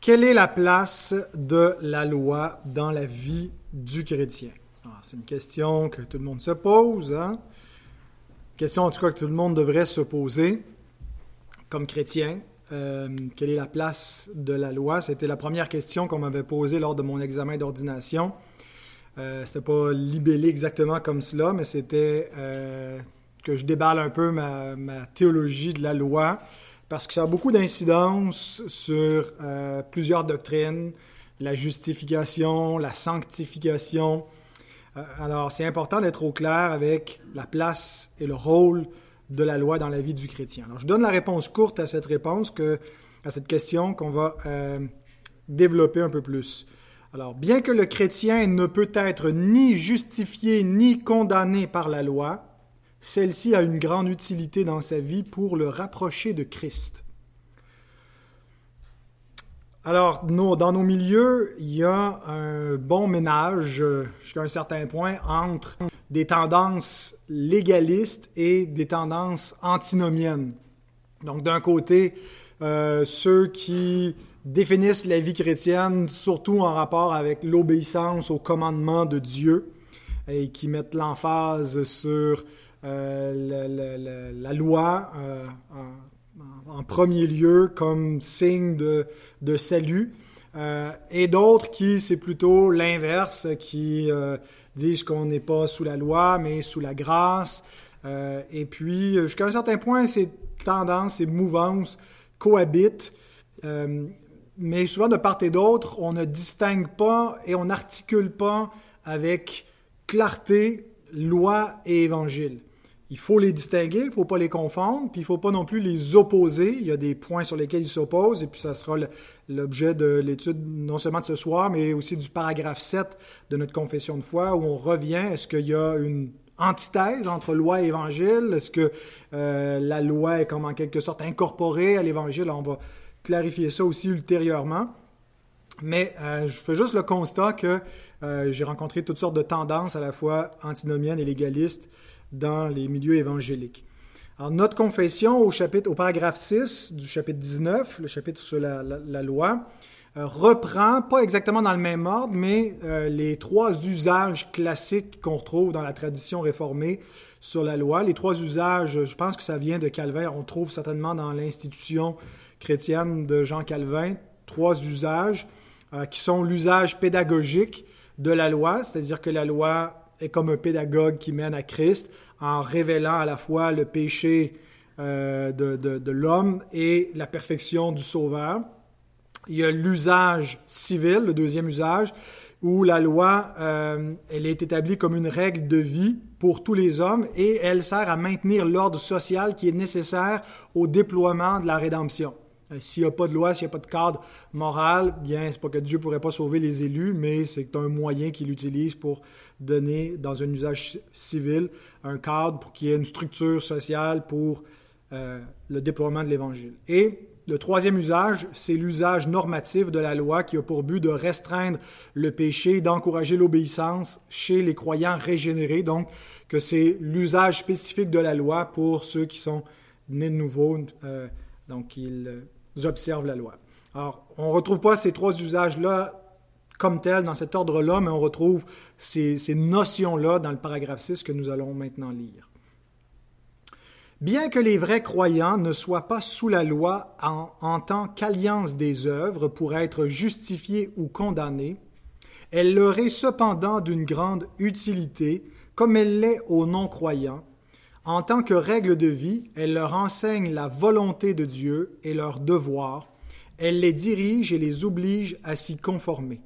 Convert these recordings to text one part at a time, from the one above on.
Quelle est la place de la loi dans la vie du chrétien? C'est une question que tout le monde se pose. Hein? Question en tout cas que tout le monde devrait se poser comme chrétien. Euh, quelle est la place de la loi? C'était la première question qu'on m'avait posée lors de mon examen d'ordination. Euh, c'était pas libellé exactement comme cela, mais c'était euh, que je déballe un peu ma, théologie de la loi, parce que ça a beaucoup d'incidence sur euh, plusieurs doctrines, la justification, la sanctification. alors, c'est important d'être au clair avec la place et le rôle de la loi dans la vie du chrétien. Alors, je donne la réponse courte à cette réponse, à cette question qu'on va développer un peu plus. Alors, bien que le chrétien ne peut être ni justifié ni condamné par la loi, celle-ci a une grande utilité dans sa vie pour le rapprocher de Christ. Alors, dans nos milieux, il y a un bon ménage, jusqu'à un certain point, entre des tendances légalistes et des tendances antinomiennes. Donc, d'un côté, euh, ceux qui définissent la vie chrétienne surtout en rapport avec l'obéissance au commandement de Dieu et qui mettent l'emphase sur euh, la, loi euh, en, premier lieu comme signe de, salut. Euh, et d'autres qui, c'est plutôt l'inverse, qui disent qu'on n'est pas sous la loi, mais sous la grâce. et puis, jusqu'à un certain point, ces tendances, ces mouvances cohabitent mais souvent de part et d'autre, on ne distingue pas et on n'articule pas avec clarté loi et évangile. Il faut les distinguer, il ne faut pas les confondre, puis il ne faut pas non plus les opposer. Il y a des points sur lesquels ils s'opposent, et puis ça sera l'objet de l'étude non seulement de ce soir, mais aussi du paragraphe 7 de notre confession de foi, où on revient, est-ce qu'il y a une antithèse entre loi et évangile? Est-ce que euh, la loi est en quelque sorte incorporée à l'évangile? On va clarifier ça aussi ultérieurement. Mais euh, je fais juste le constat que euh, j'ai rencontré toutes sortes de tendances à la fois antinomiennes et légalistes dans les milieux évangéliques. Alors, notre confession au paragraphe 6 du chapitre 19, le chapitre sur la, loi, euh, reprend, pas exactement dans le même ordre, mais les trois usages classiques qu'on retrouve dans la tradition réformée sur la loi. Les trois usages, je pense que ça vient de Calvin, on trouve certainement dans l'institution chrétienne de Jean Calvin, trois usages euh, qui sont l'usage pédagogique de la loi, c'est-à-dire que la loi est comme un pédagogue qui mène à Christ en révélant à la fois le péché euh, de, de l'homme et la perfection du Sauveur. Il y a l'usage civil, le deuxième usage, où la loi, euh, elle est établie comme une règle de vie pour tous les hommes et elle sert à maintenir l'ordre social qui est nécessaire au déploiement de la rédemption. Euh, s'il n'y a pas de loi, s'il n'y a pas de cadre moral, bien, c'est pas que Dieu ne pourrait pas sauver les élus, mais c'est un moyen qu'il utilise pour donner, dans un usage civil, un cadre pour qu'il y ait une structure sociale pour euh, le déploiement de l'Évangile. Et le troisième usage, c'est l'usage normatif de la loi qui a pour but de restreindre le péché, d'encourager l'obéissance chez les croyants régénérés, donc que c'est l'usage spécifique de la loi pour ceux qui sont nés de nouveau, euh, donc ils observent la loi. Alors, on ne retrouve pas ces trois usages-là comme tels dans cet ordre-là, mais on retrouve ces, notions-là dans le paragraphe 6 que nous allons maintenant lire. Bien que les vrais croyants ne soient pas sous la loi en, en tant qu'alliance des œuvres pour être justifiés ou condamnés, elle leur est cependant d'une grande utilité, comme elle l'est aux non-croyants, en tant que règle de vie, elle leur enseigne la volonté de Dieu et leur devoir. Elle les dirige et les oblige à s'y conformer.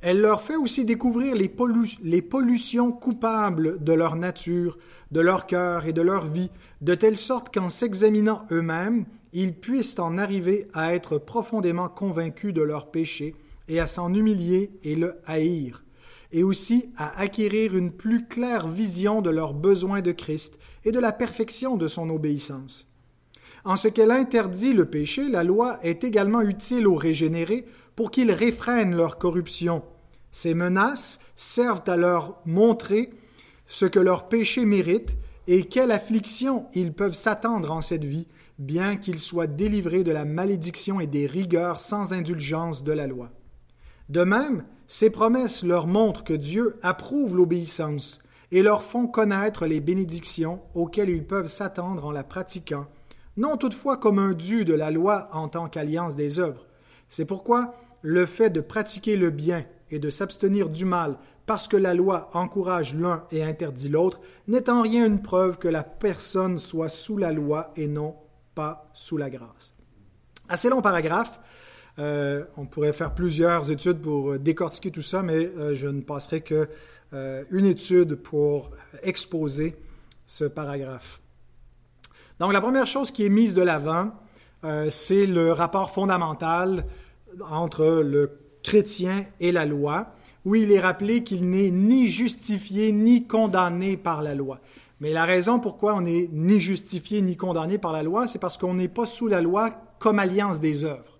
Elle leur fait aussi découvrir les, les, pollutions coupables de leur nature, de leur cœur et de leur vie, de telle sorte qu'en s'examinant eux-mêmes, ils puissent en arriver à être profondément convaincus de leur péché et à s'en humilier et le haïr et aussi à acquérir une plus claire vision de leurs besoins de Christ et de la perfection de son obéissance. En ce qu'elle interdit le péché, la loi est également utile aux régénérés pour qu'ils réfrènent leur corruption. Ces menaces servent à leur montrer ce que leur péché mérite et quelle affliction ils peuvent s'attendre en cette vie, bien qu'il soit délivré de la malédiction et des rigueurs sans indulgence de la loi. De même, ces promesses leur montrent que Dieu approuve l'obéissance et leur font connaître les bénédictions auxquelles ils peuvent s'attendre en la pratiquant, non toutefois comme un dû de la loi en tant qu'alliance des œuvres. C'est pourquoi le fait de pratiquer le bien et de s'abstenir du mal parce que la loi encourage l'un et interdit l'autre, n'est en rien une preuve que la personne soit sous la loi et non pas sous la grâce. Assez long paragraphe. Euh, on pourrait faire plusieurs études pour décortiquer tout ça, mais euh, je ne passerai que euh, une étude pour exposer ce paragraphe. Donc la première chose qui est mise de l'avant, c'est le rapport fondamental entre le chrétien et la loi, où il est rappelé qu'il n'est ni justifié ni condamné par la loi. Mais la raison pourquoi on n'est ni justifié ni condamné par la loi, c'est parce qu'on n'est pas sous la loi comme alliance des œuvres.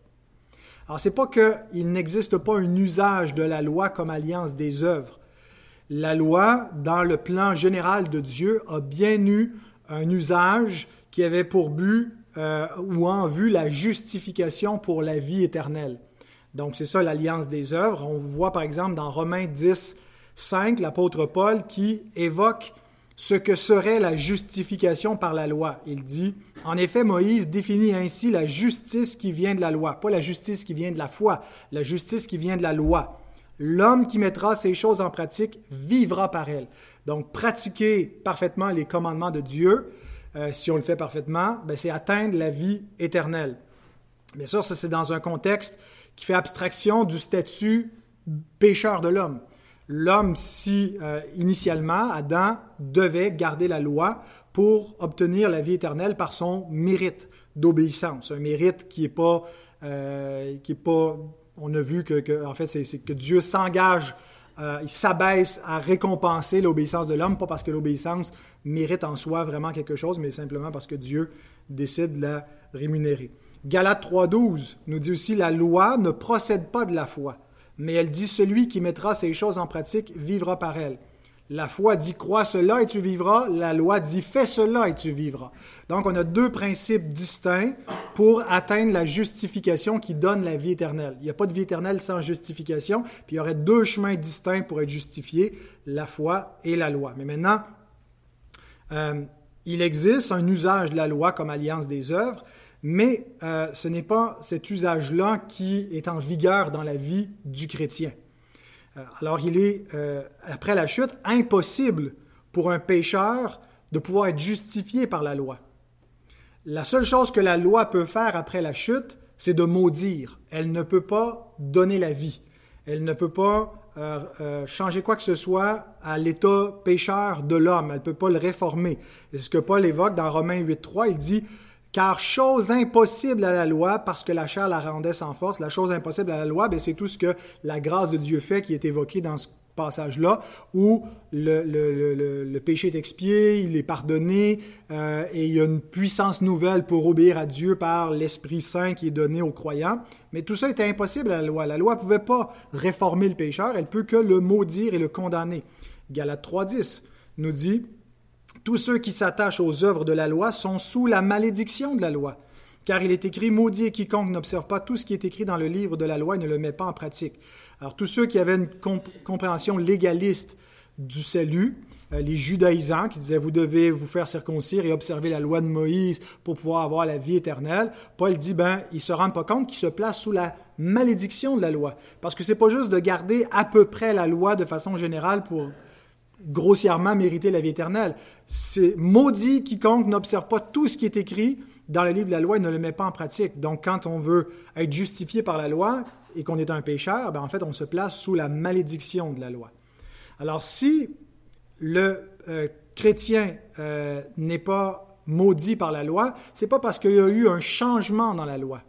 Alors, c'est pas qu'il n'existe pas un usage de la loi comme alliance des œuvres. La loi, dans le plan général de Dieu, a bien eu un usage qui avait pour but euh, ou en vue la justification pour la vie éternelle. Donc, c'est ça l'alliance des œuvres. On voit par exemple dans Romains 10, 5, l'apôtre Paul qui évoque ce que serait la justification par la loi. Il dit, en effet, Moïse définit ainsi la justice qui vient de la loi, pas la justice qui vient de la foi, la justice qui vient de la loi. L'homme qui mettra ces choses en pratique vivra par elles. Donc, pratiquer parfaitement les commandements de Dieu, euh, si on le fait parfaitement, ben, c'est atteindre la vie éternelle. Bien sûr, ça c'est dans un contexte qui fait abstraction du statut pécheur de l'homme. L'homme, si euh, initialement Adam devait garder la loi pour obtenir la vie éternelle par son mérite d'obéissance, un mérite qui est pas, euh, qui pas, on a vu que, en fait, c'est que Dieu s'engage, euh, il s'abaisse à récompenser l'obéissance de l'homme, pas parce que l'obéissance mérite en soi vraiment quelque chose, mais simplement parce que Dieu décide de la rémunérer. Galates 3.12 nous dit aussi la loi ne procède pas de la foi, mais elle dit celui qui mettra ces choses en pratique vivra par elle. La foi dit crois cela et tu vivras, la loi dit fais cela et tu vivras. Donc on a deux principes distincts pour atteindre la justification qui donne la vie éternelle. Il n'y a pas de vie éternelle sans justification, puis il y aurait deux chemins distincts pour être justifié, la foi et la loi. Mais maintenant, euh, il existe un usage de la loi comme alliance des œuvres, mais euh, ce n'est pas cet usage-là qui est en vigueur dans la vie du chrétien. Euh, alors il est, euh, après la chute, impossible pour un pécheur de pouvoir être justifié par la loi. La seule chose que la loi peut faire après la chute, c'est de maudire. Elle ne peut pas donner la vie. Elle ne peut pas changer quoi que ce soit à l'état pécheur de l'homme. Elle ne peut pas le réformer. C'est ce que Paul évoque dans Romains 8.3. Il dit, car chose impossible à la loi, parce que la chair la rendait sans force, la chose impossible à la loi, ben, c'est tout ce que la grâce de Dieu fait qui est évoqué dans ce passage-là, où le, péché est expié, il est pardonné, euh, et il y a une puissance nouvelle pour obéir à Dieu par l'Esprit Saint qui est donné aux croyants. Mais tout ça était impossible à la loi. La loi ne pouvait pas réformer le pécheur, elle peut que le maudire et le condamner. Galates 3.10 nous dit, tous ceux qui s'attachent aux œuvres de la loi sont sous la malédiction de la loi. Car il est écrit, maudit quiconque n'observe pas tout ce qui est écrit dans le livre de la loi et ne le met pas en pratique. Alors tous ceux qui avaient une compréhension légaliste du salut, euh, les judaïsants qui disaient vous devez vous faire circoncire et observer la loi de Moïse pour pouvoir avoir la vie éternelle, Paul dit ben ils se rendent pas compte qu'ils se placent sous la malédiction de la loi parce que c'est pas juste de garder à peu près la loi de façon générale pour grossièrement mériter la vie éternelle. C'est maudit quiconque n'observe pas tout ce qui est écrit dans le livre de la loi et ne le met pas en pratique. Donc, quand on veut être justifié par la loi et qu'on est un pécheur, ben, en fait, on se place sous la malédiction de la loi. Alors, si le euh, chrétien euh, n'est pas maudit par la loi, c'est pas parce qu'il y a eu un changement dans la loi.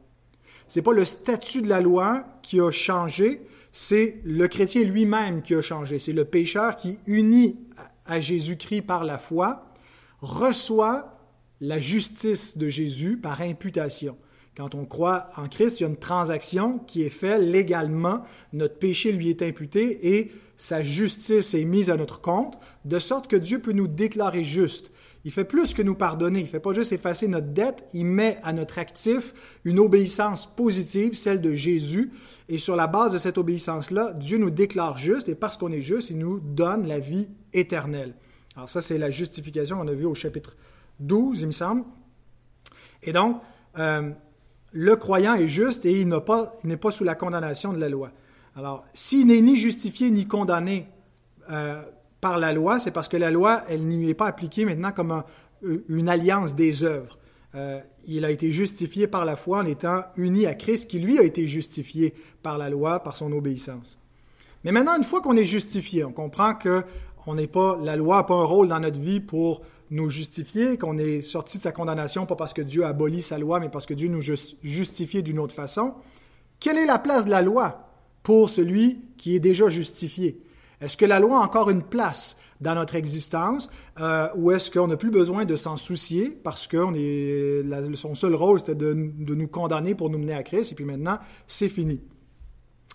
C'est pas le statut de la loi qui a changé, c'est le chrétien lui-même qui a changé. C'est le pécheur qui, uni à Jésus-Christ par la foi, reçoit la justice de Jésus par imputation. Quand on croit en Christ, il y a une transaction qui est faite légalement. Notre péché lui est imputé et sa justice est mise à notre compte, de sorte que Dieu peut nous déclarer juste. Il fait plus que nous pardonner. Il ne fait pas juste effacer notre dette, il met à notre actif une obéissance positive, celle de Jésus. Et sur la base de cette obéissance-là, Dieu nous déclare juste, et parce qu'on est juste, il nous donne la vie éternelle. Alors ça, c'est la justification qu'on a vue au chapitre 12, il me semble. Et donc, euh, le croyant est juste et il n'est pas, sous la condamnation de la loi. Alors, s'il n'est ni justifié ni condamné euh, par la loi, c'est parce que la loi, elle n'y est pas appliquée maintenant comme une alliance des œuvres. Euh, il a été justifié par la foi en étant uni à Christ, qui lui a été justifié par la loi, par son obéissance. Mais maintenant, une fois qu'on est justifié, on comprend que on n'est pas, la loi n'a pas un rôle dans notre vie pour nous justifier, qu'on est sorti de sa condamnation, pas parce que Dieu a aboli sa loi, mais parce que Dieu nous justifie d'une autre façon. Quelle est la place de la loi pour celui qui est déjà justifié? Est-ce que la loi a encore une place dans notre existence euh, ou est-ce qu'on n'a plus besoin de s'en soucier parce que son seul rôle c'était de, de, nous condamner pour nous mener à Christ et puis maintenant c'est fini.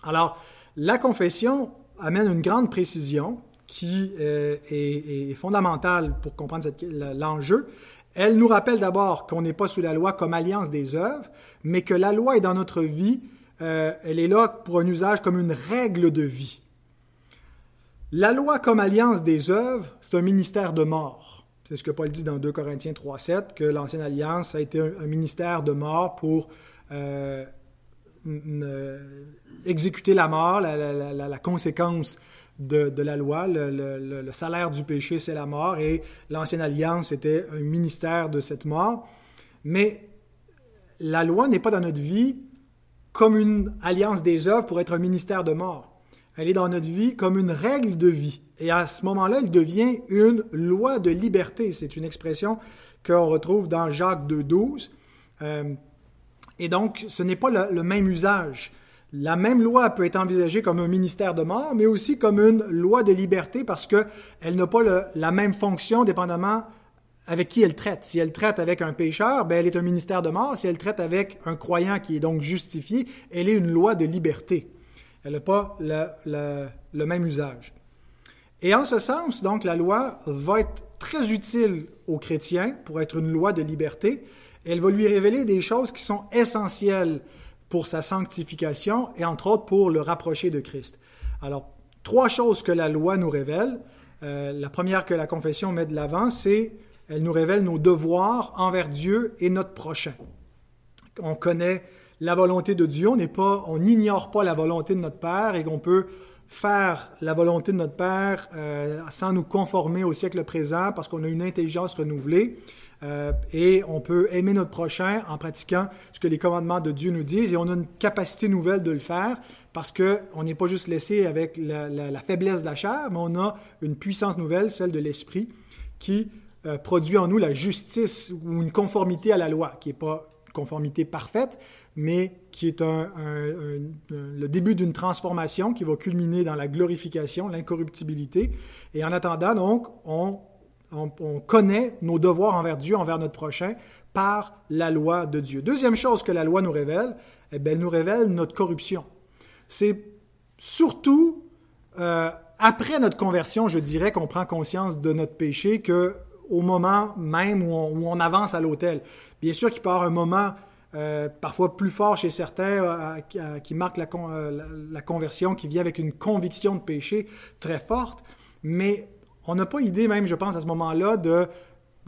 Alors, la confession amène une grande précision qui euh, est, fondamentale pour comprendre l'enjeu. Elle nous rappelle d'abord qu'on n'est pas sous la loi comme alliance des œuvres, mais que la loi est dans notre vie, euh, elle est là pour un usage comme une règle de vie. La loi comme alliance des œuvres, c'est un ministère de mort. C'est ce que Paul dit dans 2 Corinthiens 3.7, que l'ancienne alliance a été un, ministère de mort pour euh, exécuter la mort, la conséquence de, la loi. Le, salaire du péché, c'est la mort, et l'ancienne alliance était un ministère de cette mort. Mais la loi n'est pas dans notre vie comme une alliance des œuvres pour être un ministère de mort. Elle est dans notre vie comme une règle de vie. Et à ce moment-là, elle devient une loi de liberté. C'est une expression qu'on retrouve dans Jacques 2.12. Euh, et donc, ce n'est pas le, même usage. La même loi peut être envisagée comme un ministère de mort, mais aussi comme une loi de liberté parce qu'elle n'a pas la même fonction dépendamment avec qui elle traite. Si elle traite avec un pécheur, ben elle est un ministère de mort. Si elle traite avec un croyant qui est donc justifié, elle est une loi de liberté. Elle n'a pas le, même usage. Et en ce sens, donc, la loi va être très utile aux chrétiens pour être une loi de liberté. Elle va lui révéler des choses qui sont essentielles pour sa sanctification et entre autres pour le rapprocher de Christ. Alors, trois choses que la loi nous révèle. Euh, la première que la confession met de l'avant, c'est elle nous révèle nos devoirs envers Dieu et notre prochain. On connaît la volonté de Dieu, on n'est pas, on n'ignore pas la volonté de notre Père et qu'on peut faire la volonté de notre Père euh, sans nous conformer au siècle présent parce qu'on a une intelligence renouvelée. Euh, et on peut aimer notre prochain en pratiquant ce que les commandements de Dieu nous disent et on a une capacité nouvelle de le faire parce qu'on n'est pas juste laissé avec la, faiblesse de la chair, mais on a une puissance nouvelle, celle de l'esprit, qui euh, produit en nous la justice ou une conformité à la loi, qui n'est pas conformité parfaite, mais qui est le début d'une transformation qui va culminer dans la glorification, l'incorruptibilité. Et en attendant, donc, on on, connaît nos devoirs envers Dieu, envers notre prochain, par la loi de Dieu. Deuxième chose que la loi nous révèle, eh elle nous révèle notre corruption. C'est surtout euh, après notre conversion, je dirais, qu'on prend conscience de notre péché que au moment même où on, avance à l'autel. Bien sûr qu'il peut y avoir un moment euh, parfois plus fort chez certains euh, qui marque la, la, conversion, qui vient avec une conviction de péché très forte, mais on n'a pas idée même, je pense, à ce moment-là, de,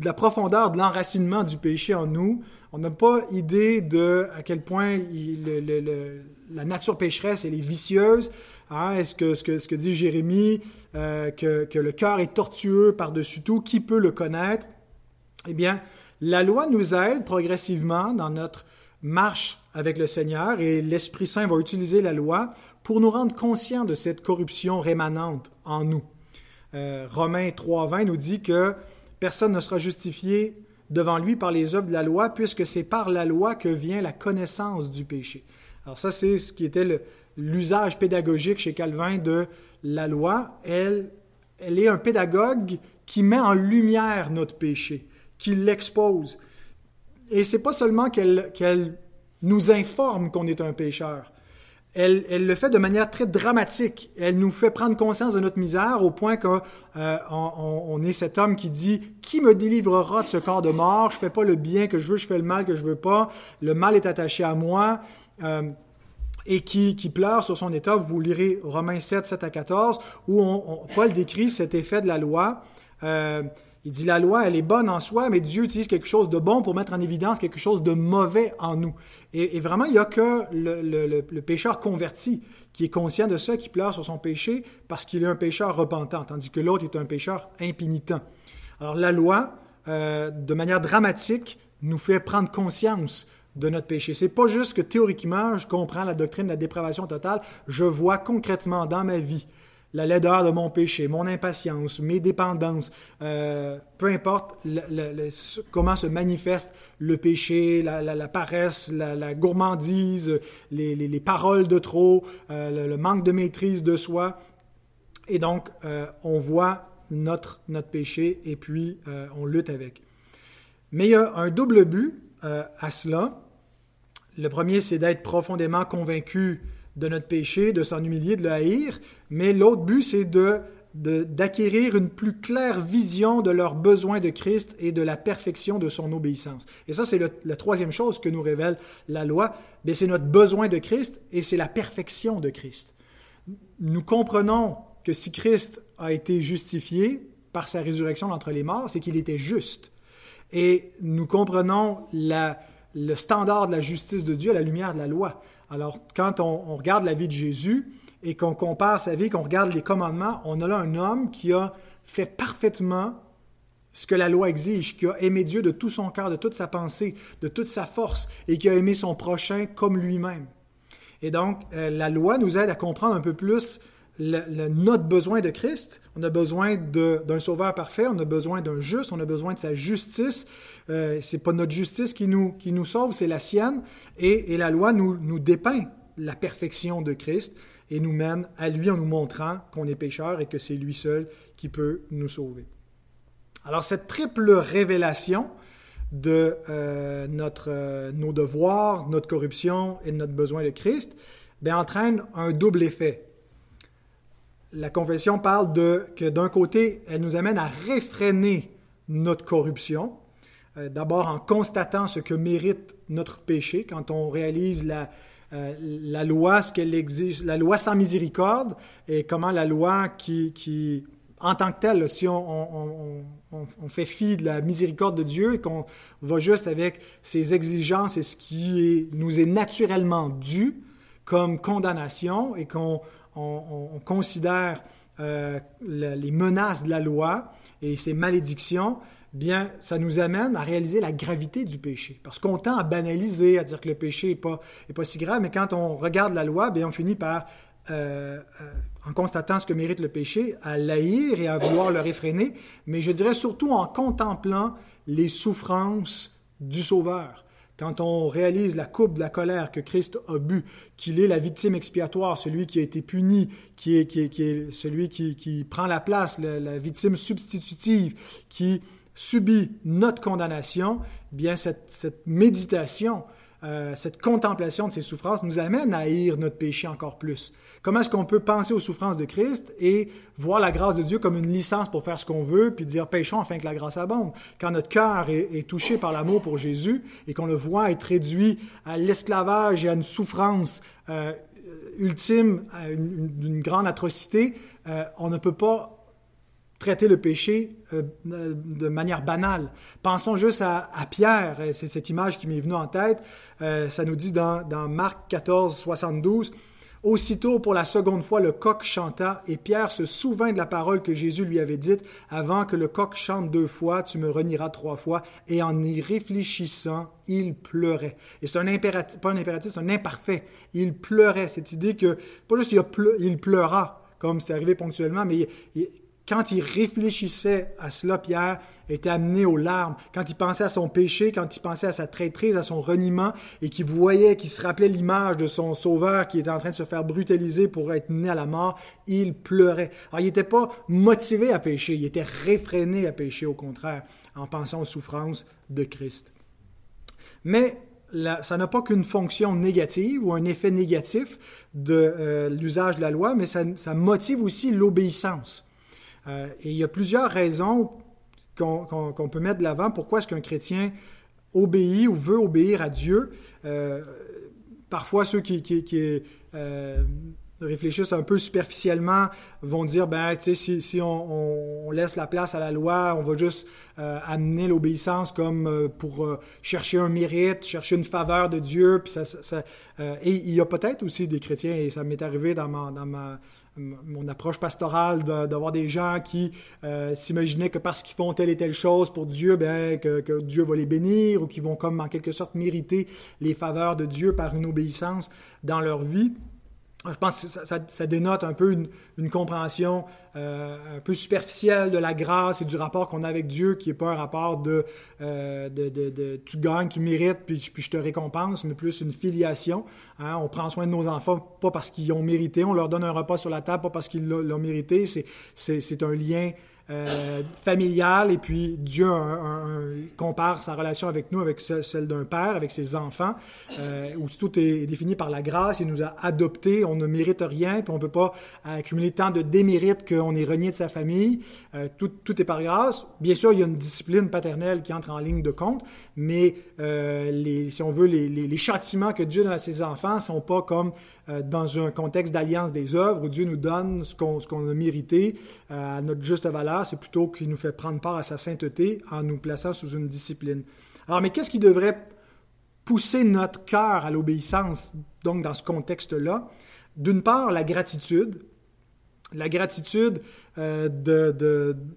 la profondeur de l'enracinement du péché en nous. On n'a pas idée de à quel point la nature pécheresse est vicieuse. Hein? Est-ce que ce, que dit Jérémie, euh, que, que, le cœur est tortueux par-dessus tout, qui peut le connaître? Eh bien, la loi nous aide progressivement dans notre marche avec le Seigneur et l'Esprit Saint va utiliser la loi pour nous rendre conscients de cette corruption rémanente en nous. Euh, Romains 3.20 nous dit que personne ne sera justifié devant lui par les œuvres de la loi, puisque c'est par la loi que vient la connaissance du péché. Alors ça, c'est ce qui était l'usage pédagogique chez Calvin de la loi. Elle, elle est un pédagogue qui met en lumière notre péché, qui l'expose. Et c'est pas seulement qu'elle nous informe qu'on est un pécheur, elle, elle, le fait de manière très dramatique. Elle nous fait prendre conscience de notre misère au point qu'on euh, on, on, est cet homme qui dit Qui me délivrera de ce corps de mort? Je fais pas le bien que je veux, je fais le mal que je veux pas. Le mal est attaché à moi. Euh, et qui, pleure sur son état. Vous lirez Romains 7, 7 à 14, où Paul décrit cet effet de la loi. Euh, il dit la loi, elle est bonne en soi, mais Dieu utilise quelque chose de bon pour mettre en évidence quelque chose de mauvais en nous. Et, vraiment, il n'y a que le, pécheur converti qui est conscient de ça, qui pleure sur son péché parce qu'il est un pécheur repentant, tandis que l'autre est un pécheur impénitent. Alors la loi, euh, de manière dramatique, nous fait prendre conscience de notre péché. C'est pas juste que théoriquement, je comprends la doctrine de la dépravation totale, je vois concrètement dans ma vie la laideur de mon péché, mon impatience, mes dépendances, euh, peu importe comment se manifeste le péché, la, paresse, la, gourmandise, les, paroles de trop, euh, le, manque de maîtrise de soi. Et donc, euh, on voit notre, notre péché et puis on lutte avec. Mais il y a un double but à cela. Le premier, c'est d'être profondément convaincu de notre péché, de s'en humilier, de le haïr, mais l'autre but, c'est de d'acquérir une plus claire vision de leurs besoins de Christ et de la perfection de son obéissance. Et ça, c'est la troisième chose que nous révèle la loi, mais c'est notre besoin de Christ et c'est la perfection de Christ. Nous comprenons que si Christ a été justifié par sa résurrection d'entre les morts, c'est qu'il était juste. Et nous comprenons le standard de la justice de Dieu à la lumière de la loi. Alors, quand on, regarde la vie de Jésus et qu'on compare sa vie, qu'on regarde les commandements, on a là un homme qui a fait parfaitement ce que la loi exige, qui a aimé Dieu de tout son cœur, de toute sa pensée, de toute sa force, et qui a aimé son prochain comme lui-même. Et donc, euh, la loi nous aide à comprendre un peu plus notre besoin de Christ. On a besoin d'un sauveur parfait, on a besoin d'un juste, on a besoin de sa justice. Euh, c'est pas notre justice qui nous, qui nous sauve, c'est la sienne. Et, et, la loi nous, nous dépeint la perfection de Christ et nous mène à lui en nous montrant qu'on est pécheur et que c'est lui seul qui peut nous sauver. Alors cette triple révélation de euh, notre, nos devoirs, notre corruption et notre besoin de Christ, bien, entraîne un double effet la confession parle de que d'un côté, elle nous amène à réfréner notre corruption, euh, d'abord en constatant ce que mérite notre péché, quand on réalise la, euh, la loi, ce qu'elle exige, la loi sans miséricorde, et comment la loi qui, qui en tant que telle, si on, on, fait fi de la miséricorde de Dieu et qu'on va juste avec ses exigences et ce qui nous est naturellement dû comme condamnation et qu'on on, considère euh, les menaces de la loi et ses malédictions, bien, ça nous amène à réaliser la gravité du péché. Parce qu'on tend à banaliser, à dire que le péché n'est pas, pas si grave, mais quand on regarde la loi, bien, on finit par, euh, euh, en constatant ce que mérite le péché, à l'haïr et à vouloir le réfréner, mais je dirais surtout en contemplant les souffrances du Sauveur quand on réalise la coupe de la colère que Christ a bu, qu'il est la victime expiatoire, celui qui a été puni, qui est, qui est, celui qui, prend la place, la, victime substitutive, qui subit notre condamnation, bien cette, cette méditation euh, cette contemplation de ces souffrances nous amène à haïr notre péché encore plus. Comment est-ce qu'on peut penser aux souffrances de Christ et voir la grâce de Dieu comme une licence pour faire ce qu'on veut, puis dire péchons afin que la grâce abonde? Quand notre cœur est, touché par l'amour pour Jésus et qu'on le voit être réduit à l'esclavage et à une souffrance euh, ultime, d'une grande atrocité, euh, on ne peut pas traiter le péché euh, de manière banale. Pensons juste à, Pierre, c'est cette image qui m'est venue en tête. Euh, ça nous dit dans, Marc 14, 72, Aussitôt, pour la seconde fois, le coq chanta, et Pierre se souvint de la parole que Jésus lui avait dite, Avant que le coq chante deux fois, tu me renieras trois fois, et en y réfléchissant, il pleurait. Et c'est un impératif, pas un impératif, c'est un imparfait. Il pleurait. Cette idée que, pas juste il, il pleura, comme c'est arrivé ponctuellement, mais il, quand il réfléchissait à cela, Pierre était amené aux larmes. Quand il pensait à son péché, quand il pensait à sa traîtrise, à son reniement, et qu'il voyait, qu'il se rappelait l'image de son sauveur qui était en train de se faire brutaliser pour être mené à la mort, il pleurait. Alors, il n'était pas motivé à pécher, il était réfréné à pécher, au contraire, en pensant aux souffrances de Christ. Mais ça n'a pas qu'une fonction négative ou un effet négatif de euh, l'usage de la loi, mais ça, motive aussi l'obéissance. Euh, et il y a plusieurs raisons qu'on peut mettre de l'avant. Pourquoi est-ce qu'un chrétien obéit ou veut obéir à Dieu? Euh, parfois, ceux qui, qui réfléchissent un peu superficiellement vont dire ben tu sais si, on, laisse la place à la loi on va juste euh, amener l'obéissance comme euh, pour euh, chercher un mérite chercher une faveur de Dieu puis ça, et il y a peut-être aussi des chrétiens et ça m'est arrivé dans ma mon approche pastorale d'avoir des gens qui s'imaginaient que parce qu'ils font telle et telle chose pour Dieu, ben, que, Dieu va les bénir ou qui vont comme en quelque sorte mériter les faveurs de Dieu par une obéissance dans leur vie. Je pense que ça, dénote un peu une, compréhension euh, un peu superficielle de la grâce et du rapport qu'on a avec Dieu, qui n'est pas un rapport euh, de, tu gagnes, tu mérites, puis, puis, je te récompense, mais plus une filiation. Hein. On prend soin de nos enfants, pas parce qu'ils ont mérité, on leur donne un repas sur la table, pas parce qu'ils l'ont mérité. C'est un lien euh, familiale, et puis Dieu compare sa relation avec nous avec celle, d'un père, avec ses enfants, euh, où tout est défini par la grâce, il nous a adoptés, on ne mérite rien, puis on ne peut pas accumuler tant de démérites qu'on est renié de sa famille, euh, tout, tout, est par grâce. Bien sûr, il y a une discipline paternelle qui entre en ligne de compte, mais si on veut, les, les, châtiments que Dieu donne à ses enfants ne sont pas comme dans un contexte d'alliance des œuvres où Dieu nous donne ce qu'on a mérité à notre juste valeur, c'est plutôt qu'il nous fait prendre part à sa sainteté en nous plaçant sous une discipline. Alors, mais qu'est-ce qui devrait pousser notre cœur à l'obéissance, donc dans ce contexte-là? D'une part, la gratitude. La gratitude euh,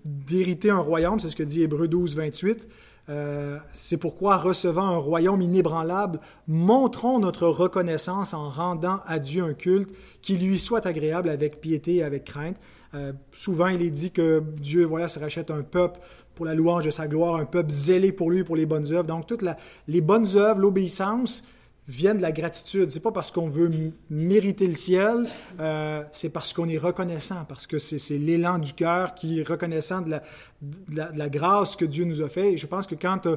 d'hériter un royaume, c'est ce que dit Hébreu 12, 28. Euh, c'est pourquoi, recevant un royaume inébranlable, montrons notre reconnaissance en rendant à Dieu un culte qui lui soit agréable avec piété et avec crainte. Euh, souvent, il est dit que Dieu, voilà, se rachète un peuple pour la louange de sa gloire, un peuple zélé pour lui, pour les bonnes œuvres. Donc, toutes les bonnes œuvres, l'obéissance, viennent de la gratitude. C'est pas parce qu'on veut mériter le ciel, euh, c'est parce qu'on est reconnaissant, parce que c'est l'élan du cœur qui est reconnaissant de la, grâce que Dieu nous a fait. Et je pense que quand euh,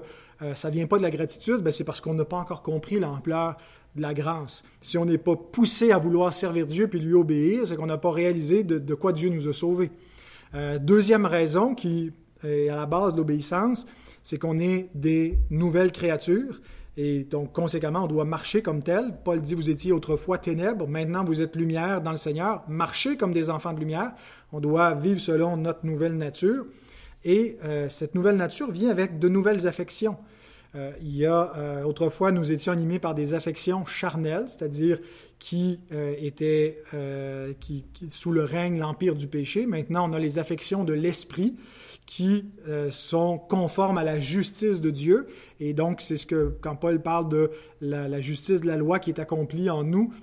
ça vient pas de la gratitude, ben c'est parce qu'on n'a pas encore compris l'ampleur de la grâce. Si on n'est pas poussé à vouloir servir Dieu puis lui obéir, c'est qu'on n'a pas réalisé de, de, quoi Dieu nous a sauvés. Euh, deuxième raison qui est à la base de l'obéissance, c'est qu'on est des nouvelles créatures. Et donc, conséquemment, on doit marcher comme tel. Paul dit, vous étiez autrefois ténèbres, maintenant vous êtes lumière dans le Seigneur. Marchez comme des enfants de lumière. On doit vivre selon notre nouvelle nature. Et euh, cette nouvelle nature vient avec de nouvelles affections. Euh, il y a, euh, autrefois, nous étions animés par des affections charnelles, c'est-à-dire qui étaient qui, sous le règne, l'empire du péché. Maintenant, on a les affections de l'esprit, qui euh, sont conformes à la justice de Dieu. Et donc, c'est ce que, quand Paul parle de la, justice de la loi qui est accomplie en nous,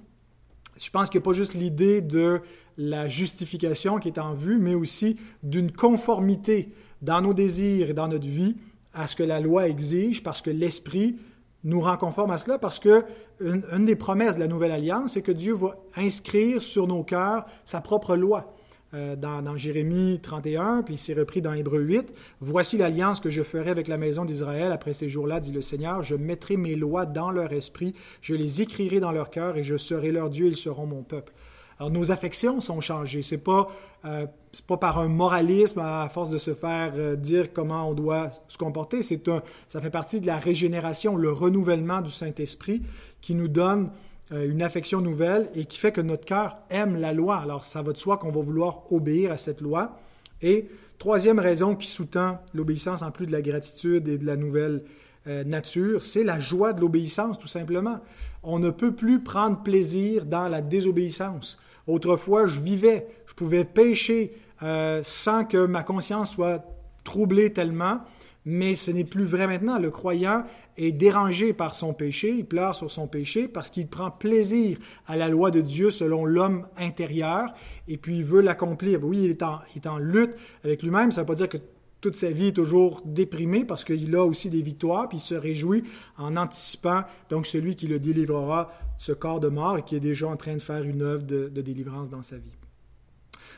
je pense qu'il n'y a pas juste l'idée de la justification qui est en vue, mais aussi d'une conformité dans nos désirs et dans notre vie à ce que la loi exige, parce que l'Esprit nous rend conforme à cela, parce que une des promesses de la Nouvelle Alliance, c'est que Dieu va inscrire sur nos cœurs sa propre loi. Euh, dans, Jérémie 31, puis c'est repris dans Hébreu 8. Voici l'alliance que je ferai avec la maison d'Israël après ces jours-là, dit le Seigneur. Je mettrai mes lois dans leur esprit, je les écrirai dans leur cœur et je serai leur Dieu, ils seront mon peuple. Alors nos affections sont changées. C'est pas euh, pas par un moralisme à force de se faire euh, dire comment on doit se comporter. C'est un, ça fait partie de la régénération, le renouvellement du Saint Esprit qui nous donne euh, une affection nouvelle et qui fait que notre cœur aime la loi. Alors, ça va de soi qu'on va vouloir obéir à cette loi. Et troisième raison qui sous-tend l'obéissance en plus de la gratitude et de la nouvelle nature, c'est la joie de l'obéissance, tout simplement. On ne peut plus prendre plaisir dans la désobéissance. Autrefois, je vivais, je pouvais pécher euh, sans que ma conscience soit troublée tellement mais ce n'est plus vrai maintenant. Le croyant est dérangé par son péché, il pleure sur son péché parce qu'il prend plaisir à la loi de Dieu selon l'homme intérieur et puis il veut l'accomplir. Oui, il est, en, il est en lutte avec lui-même, ça ne veut pas dire que toute sa vie est toujours déprimé parce qu'il a aussi des victoires, puis il se réjouit en anticipant donc celui qui le délivrera ce corps de mort et qui est déjà en train de faire une œuvre de, délivrance dans sa vie.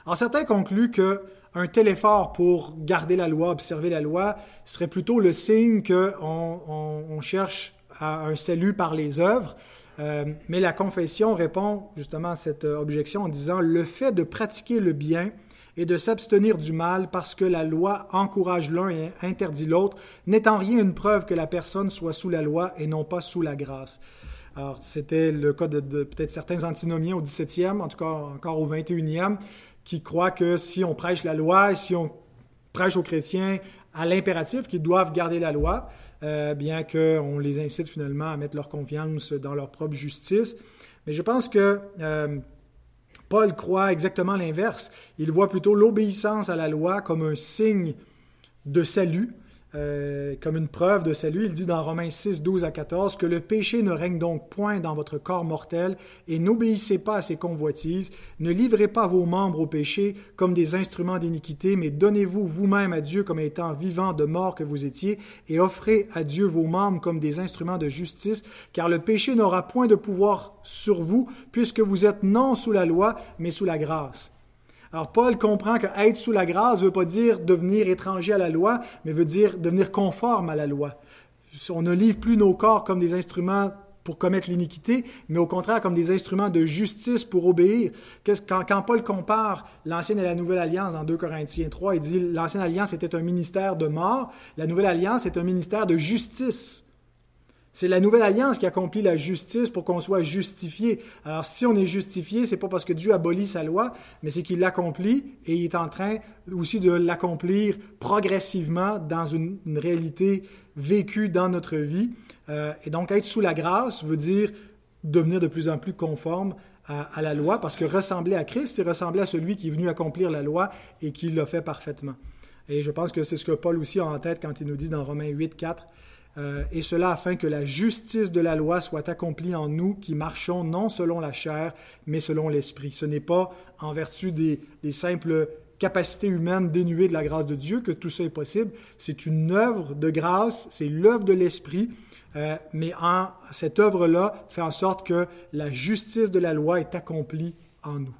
Alors certains concluent que un tel effort pour garder la loi, observer la loi, serait plutôt le signe qu'on on, cherche à un salut par les œuvres. Euh, mais la confession répond justement à cette objection en disant le fait de pratiquer le bien et de s'abstenir du mal parce que la loi encourage l'un et interdit l'autre n'est en rien une preuve que la personne soit sous la loi et non pas sous la grâce. Alors, c'était le cas de, peut-être certains antinomiens au 17e, en tout cas encore au 21e, qui croient que si on prêche la loi, si on prêche aux chrétiens à l'impératif qu'ils doivent garder la loi, euh, bien qu'on les incite finalement à mettre leur confiance dans leur propre justice. Mais je pense que euh, Paul croit exactement l'inverse. Il voit plutôt l'obéissance à la loi comme un signe de salut, euh, comme une preuve de salut. Il dit dans Romains 6, 12 à 14 que le péché ne règne donc point dans votre corps mortel et n'obéissez pas à ses convoitises. Ne livrez pas vos membres au péché comme des instruments d'iniquité, mais donnez-vous vous-même à Dieu comme étant vivant de mort que vous étiez et offrez à Dieu vos membres comme des instruments de justice, car le péché n'aura point de pouvoir sur vous puisque vous êtes non sous la loi, mais sous la grâce. Alors Paul comprend que être sous la grâce ne veut pas dire devenir étranger à la loi, mais veut dire devenir conforme à la loi. On ne livre plus nos corps comme des instruments pour commettre l'iniquité, mais au contraire comme des instruments de justice pour obéir. Quand, quand Paul compare l'ancienne et la nouvelle alliance dans 2 Corinthiens 3, il dit l'ancienne alliance était un ministère de mort, la nouvelle alliance est un ministère de justice. C'est la nouvelle alliance qui accomplit la justice pour qu'on soit justifié. Alors si on est justifié, c'est pas parce que Dieu abolit sa loi, mais c'est qu'il l'accomplit et il est en train aussi de l'accomplir progressivement dans une, réalité vécue dans notre vie. Euh, et donc être sous la grâce veut dire devenir de plus en plus conforme à, à, la loi, parce que ressembler à Christ, c'est ressembler à celui qui est venu accomplir la loi et qui l'a fait parfaitement. Et je pense que c'est ce que Paul aussi a en tête quand il nous dit dans Romains 8, 4, euh, et cela afin que la justice de la loi soit accomplie en nous qui marchons non selon la chair, mais selon l'esprit. Ce n'est pas en vertu des, simples capacités humaines dénuées de la grâce de Dieu que tout ça est possible. C'est une œuvre de grâce, c'est l'œuvre de l'esprit, euh, mais en, cette œuvre-là fait en sorte que la justice de la loi est accomplie en nous.